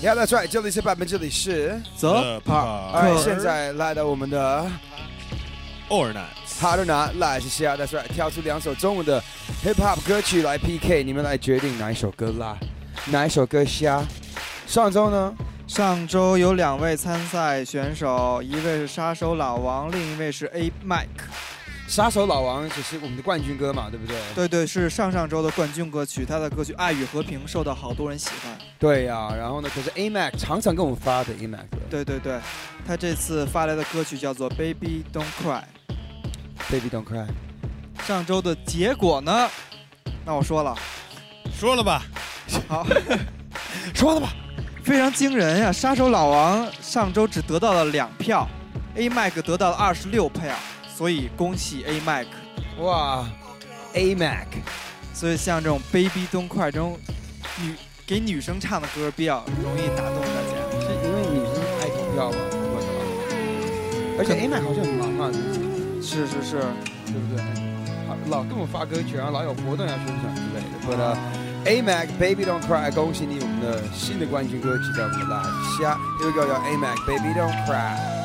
Yeah, that's right，这里是百分，这里是走。好，哎，现在来到我们的 or not Hard or Not 来是下，That's right，挑出两首中文的 Hip Hop 歌曲来 PK，你们来决定哪一首歌辣，哪一首歌虾。上周呢，上周有两位参赛选手，一位是杀手老王，另一位是 A Mike。杀手老王只是我们的冠军歌嘛，对不对？对对，是上上周的冠军歌曲，他的歌曲《爱与和平》受到好多人喜欢。对呀，然后呢，可是 A Mac 常常给我们发的 A Mac。对对对，他这次发来的歌曲叫做《Baby Don't Cry》。Baby Don't Cry。上周的结果呢？那我说了，说了吧。好，说了吧。非常惊人呀！杀手老王上周只得到了两票，A Mac 得到了二十六票。所以恭喜 A Mac，哇，A Mac，所以像这种 Baby Don't Cry 这种女给女生唱的歌比较容易打动大家，是因为女生爱投票吗？而且 A Mac 好像很忙啊，是是是，对不对？老给我发歌曲，然后老有活动要宣传之类的。But A Mac Baby Don't Cry，恭喜你，我们的新的冠军歌曲在我们的 live 下，Here we go，叫 A Mac Baby Don't Cry。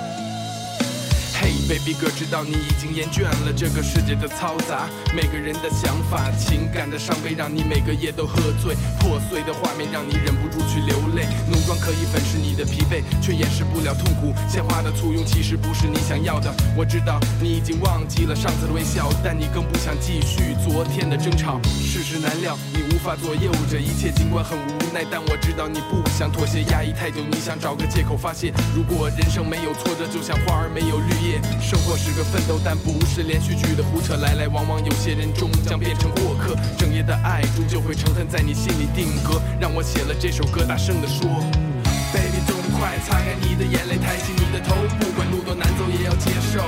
Baby 哥，知道你已经厌倦了这个世界的嘈杂，每个人的想法、情感的伤悲，让你每个夜都喝醉。破碎的画面让你忍不住去流泪。浓妆可以粉饰你的疲惫，却掩饰不了痛苦。鲜花的簇拥其实不是你想要的。我知道你已经忘记了上次的微笑，但你更不想继续昨天的争吵。世事难料，你无法左右这一切，尽管很无奈，但我知道你不想妥协。压抑太久，你想找个借口发泄。如果人生没有挫折，就像花儿没有绿叶。生活是个奋斗，但不是连续剧的胡扯。来来往往，有些人终将变成过客。整夜的爱终究会成恨，在你心里定格。让我写了这首歌，大声地说：Baby，痛快擦干你的眼泪，抬起你的头，不管路多难走也要接受。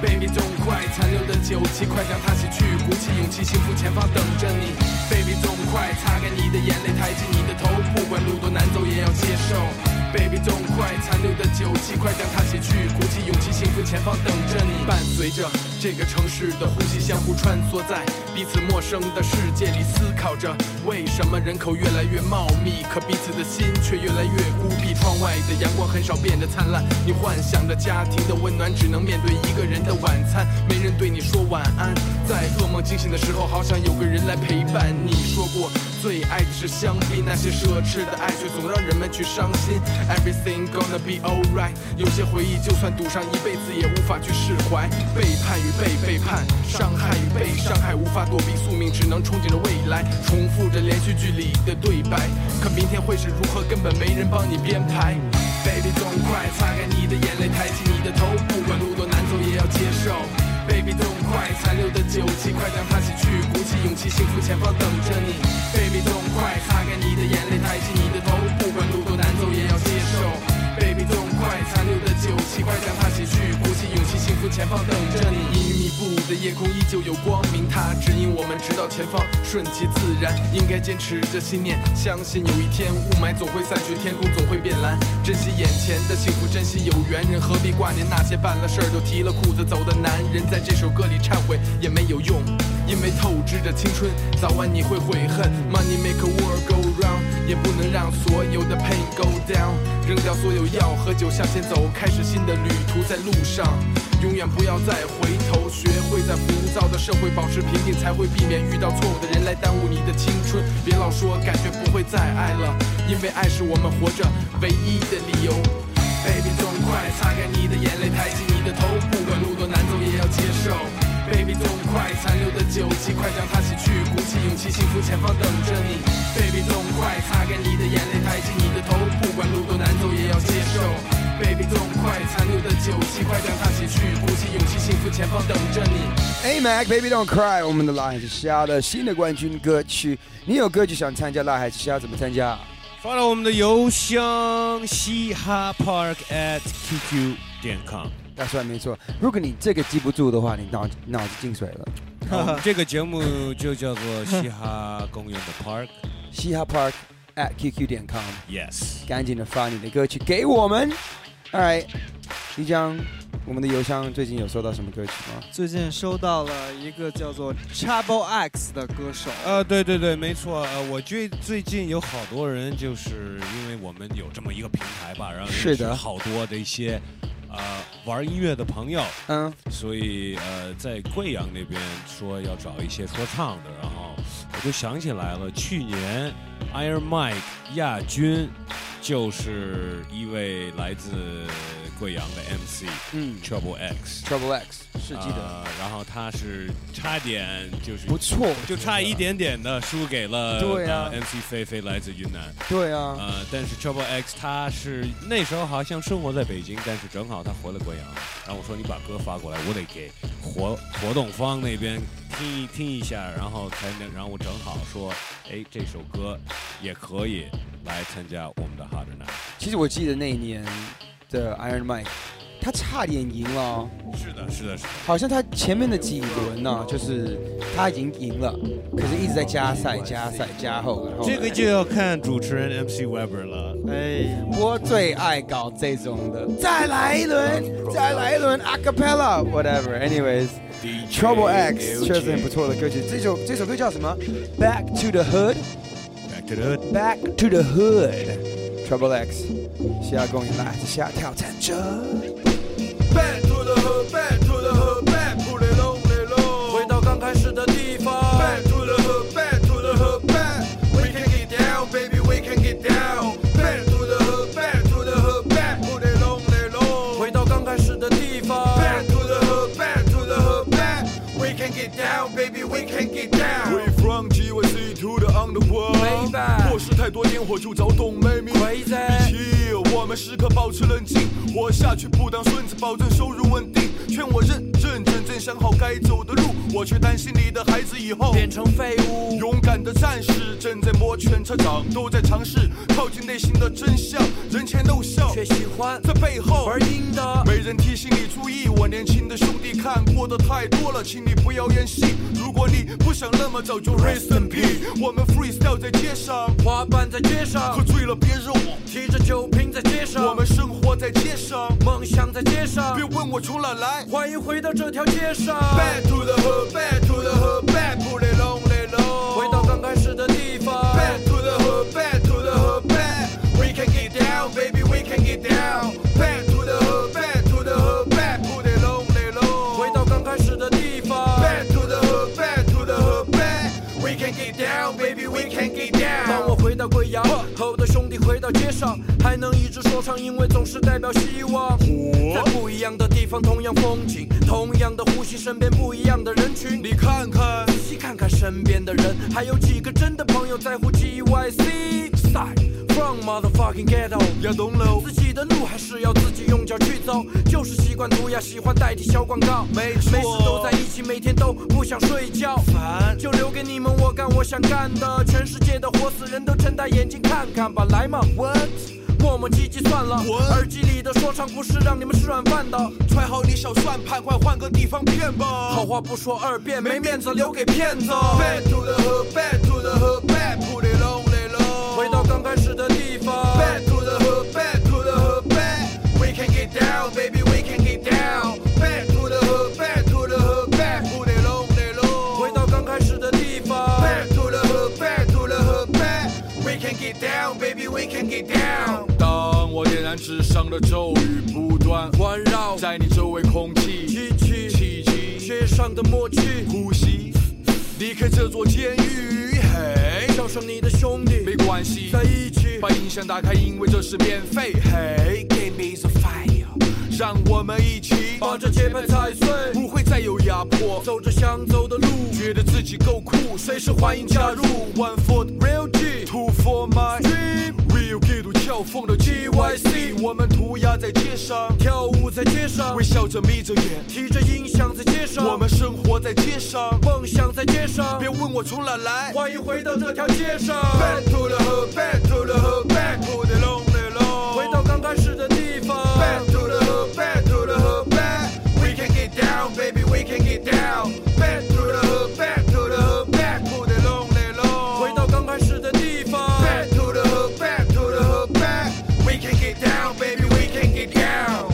Baby，痛快残留的酒气，快将它洗去，鼓起勇气，幸福前方等着你。Baby，痛快擦干你的眼泪，抬起你的头，不管路多难走也要接受。Baby，痛快残留的酒气，快将它洗去，鼓起勇气，幸福前方等着你。伴随着这个城市的呼吸，相互穿梭在彼此陌生的世界里，思考着为什么人口越来越茂密，可彼此的心却越来越孤僻。窗外的阳光很少变得灿烂，你幻想着家庭的温暖，只能面对一个人的晚餐，没人对你说晚安。在噩梦惊醒的时候，好想有个人来陪伴。你说过最爱的是相比那些奢侈的爱，却总让人们去伤心。Everything gonna be alright。有些回忆就算赌上一辈子也无法去释怀。背叛与被背叛，伤害与被伤害，无法躲避宿命，只能憧憬着未来，重复着连续剧里的对白。可明天会是如何，根本没人帮你编排。Baby，痛快擦干你的眼泪，抬起你的头，不管路多难走也要接受。Baby，痛快残留的酒气，快将它洗去，鼓起勇气，幸福前方等的夜空依旧有光明，它指引我们直到前方，顺其自然。应该坚持着信念，相信有一天雾霾总会散去，天空总会变蓝。珍惜眼前的幸福，珍惜有缘人，何必挂念那些办了事儿就提了裤子走的男人？在这首歌里忏悔也没有用，因为透支着青春，早晚你会悔恨。Money make a world go round，也不能让所有的 pain go down，扔掉所有药和酒，向前走，开始新的旅途，在路上，永远不要再回头，学会在浮躁的社会保持平静，才会避免遇到错误的人来耽误你的青春。别老说感觉不会再爱了，因为爱是我们活着唯一的理由。Baby，痛快擦干你的眼泪，抬起你的头，不管路多难走也要接受。Baby，痛快残留的酒气，快将它洗去，鼓起勇气，幸福前方等着你。Baby，痛快擦干你的眼泪，抬起你的头，不管路多难走也要接受。Baby，痛快残留的酒气，快将去，鼓起勇气，幸福前方等着你。A Mac，Baby Don't Cry，我们的辣海之虾的新的冠军歌曲。你有歌曲想参加辣海之虾？怎么参加？发到我们的邮箱嘻哈 park at qq 点 com。大帅没错，如果你这个记不住的话，你脑脑子进水了。这个节目就叫做嘻哈公园的 Park，嘻哈 Park at qq 点 com。Yes，赶紧的发你的歌曲给我们。All right，即将我们的邮箱最近有收到什么歌曲吗？最近收到了一个叫做 Trouble X 的歌手，呃，对对对，没错。呃，我最最近有好多人，就是因为我们有这么一个平台吧，然后是的认识好多的一些呃玩音乐的朋友，嗯，所以呃在贵阳那边说要找一些说唱的，然后我就想起来了，去年 Iron Mike 亚军就是一位来自贵阳的 MC 嗯。Trouble X。，Trouble X 是记得，呃然后他是差点就是不错，就差一点点的输给了对啊。呃 MC 菲菲来自云南，对啊，呃，但是 Trouble X 他是那时候好像生活在北京，但是正好他回了贵阳，然后我说你把歌发过来，我得给活活动方那边听一听一下，然后才能，然后我正好说，哎，这首歌也可以来参加我们的 Hard Night。其实我记得那一年的 Iron Mike，他差点赢了哦，是的，是的，是的。好像他前面的几轮呢、就是他已经赢了，可是一直在加赛、加赛、加后，然后这个就要看主持人 MC Weber 了。哎，我最爱搞这种的，再来一轮，再来一轮 a cappella，whatever。Anyways，Trouble X 确实很不错的歌曲。这首这首歌叫什么？Back to the Hood。Back to the Hood。Back to the Hood。Trouble X，下公演来自下挑战者。 Back to the hood, back to the hood, back to the lonely road. 回到刚开始的地方。Back to the hood, back to the hood, back. We can get down, baby, we can get down. Back to the hood, back to the hood, back to the lonely road. 回到刚开始的地方。Back to the hood, back to the hood, back. We can get down, baby, we can get down. 或是太多烟火就躁动没名。Crazy 比起我们时刻保持冷静，活下去不当孙子，保证收入稳定。劝我认认真真想好该走的路，我却担心你的孩子以后变成废物。勇敢的战士正在摩拳擦掌，都在尝试靠近内心的真相。人前露笑，却喜欢在背后玩阴的。没人提醒你注意，我年轻的兄弟看过的太多了，请你不要演戏。如果你不想那么早就 rest in peace，我们 freestyle 在街上，滑板在街上喝，醉了别惹我。提着酒瓶在街上，我们生活在街上，梦想在街上别。问我从哪来。欢迎回到这条街上。Back to the hood, back to the hood, back to the lonely road。回到刚开始的地方。Back to the hood, back to the hood, back. We can get down, baby, we can get down. Back to the hood, back to the hood, back to the lonely road。回到刚开始的地方。Back to the hood, back to the hood, back. We can get down, baby, we can get down. 当我回到贵阳，和我的兄弟回到街上，唱，因为总是代表希望。在不一样的地方，同样风景，同样的呼吸，身边不一样的人群。你看看，仔细看看身边的人，还有几个真的朋友在乎 GYC side from motherfucking ghetto。要懂了。自己的路还是要自己用脚去走，就是习惯涂鸦，喜欢代替小广告。没错每次都在一起，每天都不想睡觉。烦就留给你们，我干我想干的。全世界的活死人都睁大眼睛看看吧，来嘛，What？磨磨唧唧算了耳机里的说唱不是让你们吃软饭的。揣好你小算盘，快换个地方骗吧。好话不说二遍，没面子留给骗子。Back to the hood, back to the hood, back to the lonely road。回到刚开始的地方。Back to the hood, back to the hood, back. We can get down, baby, we can get down. Back to the hood, back to the hood, back to the lonely road. 回到刚开始的地方。Back to the hood, back to the hood, back. We can get down, baby, we can get down. 纸上的咒语，不断环绕在你周围空气机器街上的默契，呼吸，离开这座监狱。嘿，叫上你的兄弟没关系，在一起。把音响打开，因为这是免费。嘿，Give me the fire，让我们一起把这节拍踩碎，不会再有压迫，走着想走的路，觉得自己够酷，随时欢迎加入。One for the real G To for my dream，real 给度跳风的 GYC，我们涂鸦在街上，跳舞在街上微，笑着眯着眼，提着音响在街上，我们生活在街上。梦想在街上别。问我从哪来。欢迎回到这条街上，Back to the hood, back to the hood, back to the lonely road。回到刚开始的地方。Back to the hood, back to the hood, back. We can get down, baby, we can get down.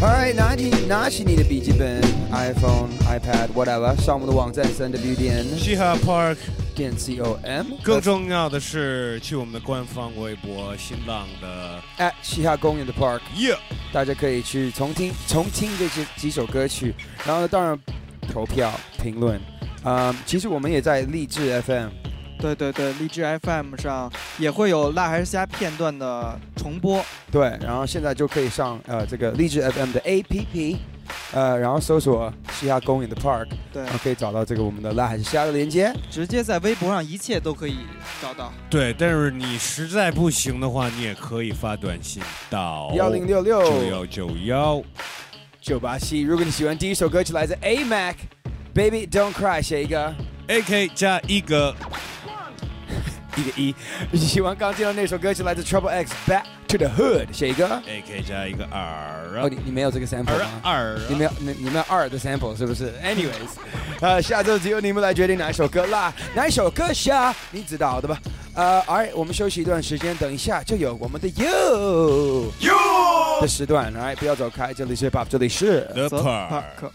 Down. Alright, 拿起拿起你的笔记本、iPhone、iPad、whatever，上我们的网站三 w 点嘻哈 Park。点 com。更重要的是，去我们的官方微博、新浪的 at 嘻哈公园的 Park，Yeah，大家可以去重听重听这些几首歌曲，然后当然投票评论。啊、其实我们也在励志 FM，对对对，荔枝 FM 上也会有辣还是虾片段的重播。对，然后现在就可以上呃这个荔枝 FM 的 APP，呃，然后搜索嘻哈公园的 Park，对然，后可以找到这个我们的辣还是虾的连接。直接在微博上一切都可以找到。对，但是你实在不行的话，你也可以发短信到幺零六六九幺九幺。九八七。如果你喜欢第一首歌曲来自 A Mac。Baby Don't Cry 写一个 A K 加一个一个一，你喜欢刚听到那首歌曲来自 Trouble X Back to the Hood 写一个。A K 加一个二。哦，你你没有这个 sample 二吗？二。你们要你你们要二的 sample 是不是？Anyways，呃，下周只有你们来决定哪一首歌啦，哪一首歌下，你知道的吧？呃，Alright，我们休息一段时间，等一下就有我们的 You You 的时段，Alright，不要走开，这里是 Pop，这里是 The 泽 Park。